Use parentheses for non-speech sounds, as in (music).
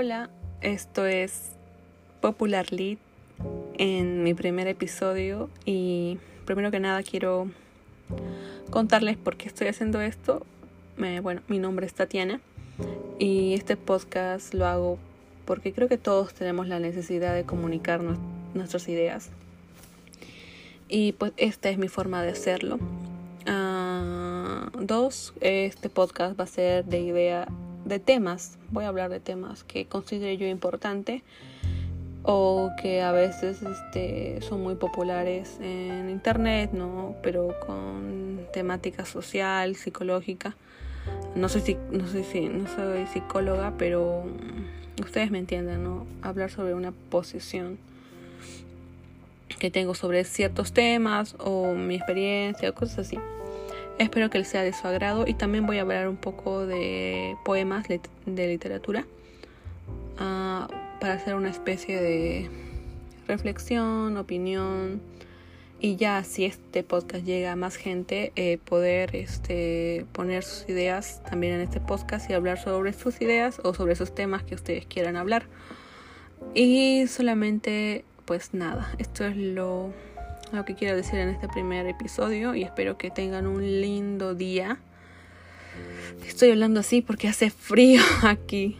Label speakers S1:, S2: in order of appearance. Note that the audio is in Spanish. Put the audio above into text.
S1: Hola, esto es Popular Lead en mi primer episodio y primero que nada quiero contarles por qué estoy haciendo esto. bueno, mi nombre es Tatiana y este podcast lo hago porque creo que todos tenemos la necesidad de comunicar nuestras ideas y pues esta es mi forma de hacerlo. Ah, dos, este podcast va a ser de idea de temas, voy a hablar de temas que considero yo importante o que a veces este, son muy populares en internet, ¿no? Pero con temática social, psicológica. No sé si, no sé no soy psicóloga, pero ustedes me entienden, ¿no? Hablar sobre una posición que tengo sobre ciertos temas o mi experiencia o cosas así. Espero que les sea de su agrado y también voy a hablar un poco de poemas de literatura uh, para hacer una especie de reflexión, opinión y ya si este podcast llega a más gente eh, poder este, poner sus ideas también en este podcast y hablar sobre sus ideas o sobre esos temas que ustedes quieran hablar. Y solamente pues nada esto es lo lo que quiero decir en este primer episodio y espero que tengan un lindo día. Estoy hablando así porque hace frío (laughs) aquí.